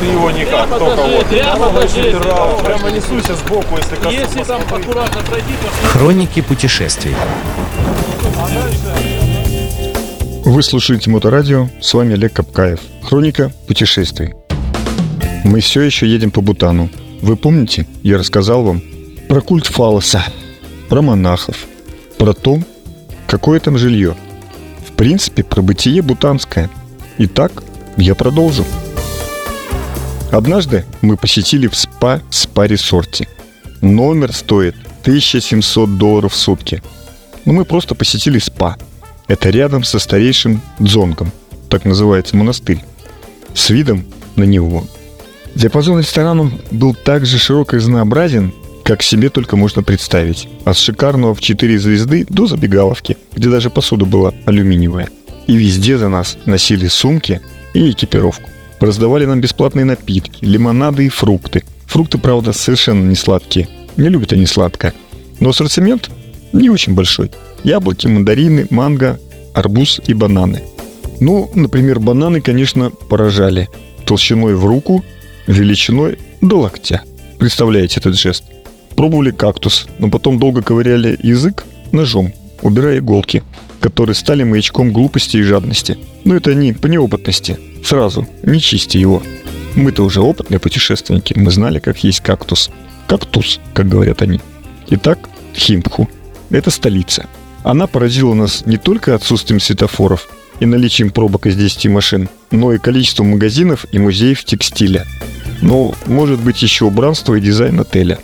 Ты его никак, Прямо только вот. прямо даже, Прямо, прямо несуйся сбоку, если коснусь. Если там аккуратно пройти, то Хроники путешествий. Вы слушаете Моторадио, с вами Олег Капкаев. Хроника путешествий. Мы все еще едем по Бутану. Вы помните, я рассказал вам про культ фалоса, про монахов, про то, какое там жилье. В принципе, про бытие бутанское. Итак, я продолжу. Однажды мы посетили в спа спа-ресорте. Номер стоит 1700 долларов в сутки. Но мы просто посетили спа. Это рядом со старейшим дзонгом, так называется монастырь, с видом на него. Диапазон ресторанов был так же широк и разнообразен, как себе только можно представить. От шикарного в 4 звезды до забегаловки, где даже посуда была алюминиевая. И везде за нас носили сумки и экипировку. Раздавали нам бесплатные напитки, лимонады и фрукты. Фрукты, правда, совершенно не сладкие. Не любят они сладкое. Но ассортимент не очень большой. Яблоки, мандарины, манго, арбуз и бананы. Ну, например, бананы, конечно, поражали. Толщиной в руку, величиной до локтя. Представляете этот жест? Пробовали кактус, но потом долго ковыряли язык ножом, убирая иголки, которые стали маячком глупости и жадности. Но это не по неопытности. Сразу, не чисти его. Мы-то уже опытные путешественники, мы знали, как есть кактус. Кактус, как говорят они. Итак, Химпху. Это столица. Она поразила нас не только отсутствием светофоров и наличием пробок из 10 машин, но и количеством магазинов и музеев текстиля. Но, может быть, еще убранство и дизайн отеля.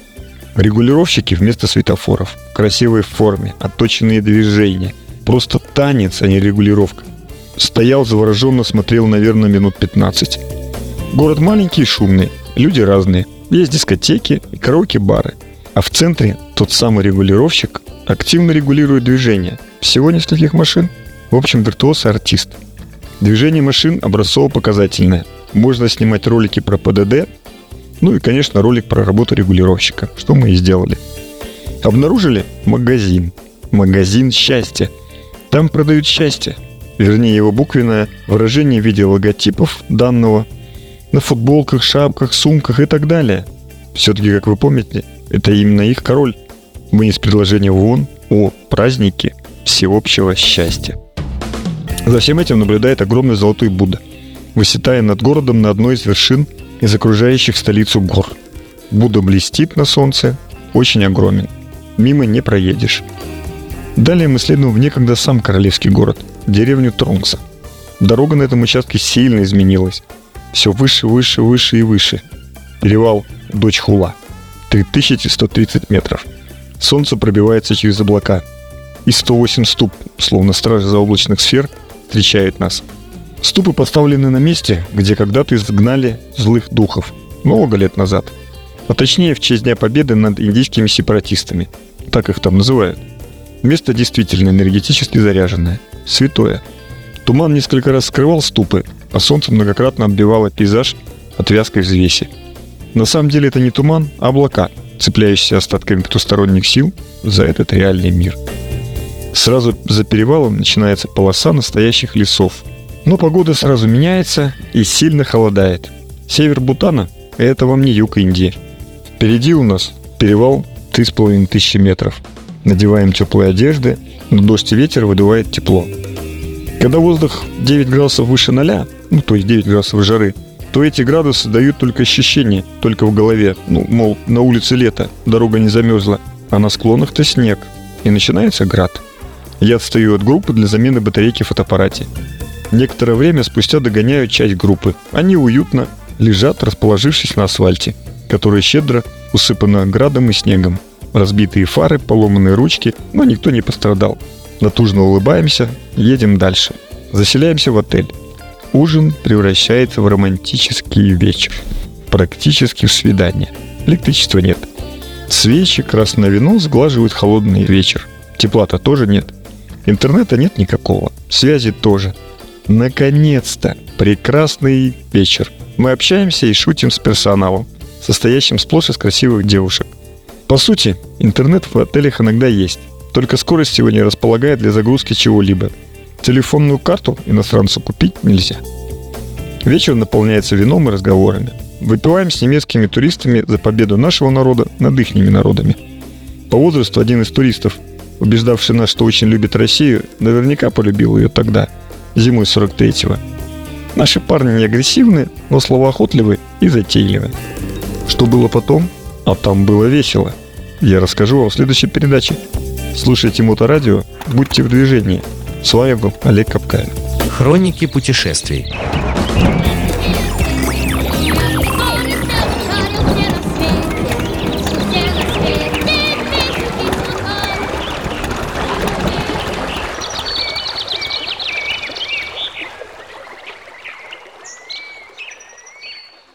Регулировщики вместо светофоров, красивой форме, отточенные движения. Просто танец, а не регулировка. Стоял, завороженно смотрел, наверное, минут 15. Город маленький и шумный, люди разные. Есть дискотеки и караоке-бары. А в центре тот самый регулировщик активно регулирует движение. Всего нескольких машин. В общем, виртуоз и артист. Движение машин образцово-показательное. Можно снимать ролики про ПДД, ну и, конечно, ролик про работу регулировщика, что мы и сделали. Обнаружили магазин. Магазин счастья. Там продают счастье. Вернее, его буквенное выражение в виде логотипов данного на футболках, шапках, сумках и так далее. Все-таки, как вы помните, это именно их король. Вынес предложение в ООН о празднике всеобщего счастья. За всем этим наблюдает огромный золотой Будда, высетая над городом на одной из вершин из окружающих столицу гор. Будда блестит на солнце, очень огромен. Мимо не проедешь. Далее мы следуем в некогда сам королевский город, деревню Тронкса. Дорога на этом участке сильно изменилась. Все выше, выше, выше и выше. Перевал Дочь Хула. 3130 метров. Солнце пробивается через облака. И 108 ступ, словно стражи заоблачных сфер, встречают нас. Ступы поставлены на месте, где когда-то изгнали злых духов. Много лет назад. А точнее, в честь Дня Победы над индийскими сепаратистами. Так их там называют. Место действительно энергетически заряженное. Святое. Туман несколько раз скрывал ступы, а солнце многократно отбивало пейзаж от вязкой взвеси. На самом деле это не туман, а облака, цепляющиеся остатками потусторонних сил за этот реальный мир. Сразу за перевалом начинается полоса настоящих лесов. Но погода сразу меняется и сильно холодает. Север Бутана – это вам не юг Индии. Впереди у нас перевал 3500 метров. Надеваем теплые одежды, но дождь и ветер выдувает тепло. Когда воздух 9 градусов выше ноля, ну то есть 9 градусов жары, то эти градусы дают только ощущение, только в голове. Ну, мол, на улице лето, дорога не замерзла, а на склонах-то снег. И начинается град. Я отстаю от группы для замены батарейки в фотоаппарате. Некоторое время спустя догоняю часть группы. Они уютно лежат, расположившись на асфальте, который щедро усыпано градом и снегом. Разбитые фары, поломанные ручки, но никто не пострадал. Натужно улыбаемся, едем дальше. Заселяемся в отель. Ужин превращается в романтический вечер. Практически в свидание. Электричества нет. Свечи, красное вино сглаживают холодный вечер. Тепла-то тоже нет. Интернета нет никакого. Связи тоже. Наконец-то! Прекрасный вечер. Мы общаемся и шутим с персоналом, состоящим сплошь из красивых девушек. По сути, интернет в отелях иногда есть, только скорость его не располагает для загрузки чего-либо. Телефонную карту иностранцу купить нельзя. Вечер наполняется вином и разговорами. Выпиваем с немецкими туристами за победу нашего народа над их народами. По возрасту один из туристов, убеждавший нас, что очень любит Россию, наверняка полюбил ее тогда, зимой 43-го. Наши парни не агрессивны, но словоохотливы и затейливы. Что было потом? А там было весело. Я расскажу вам в следующей передаче. Слушайте Моторадио, будьте в движении. С вами был Олег Капкаев. Хроники путешествий.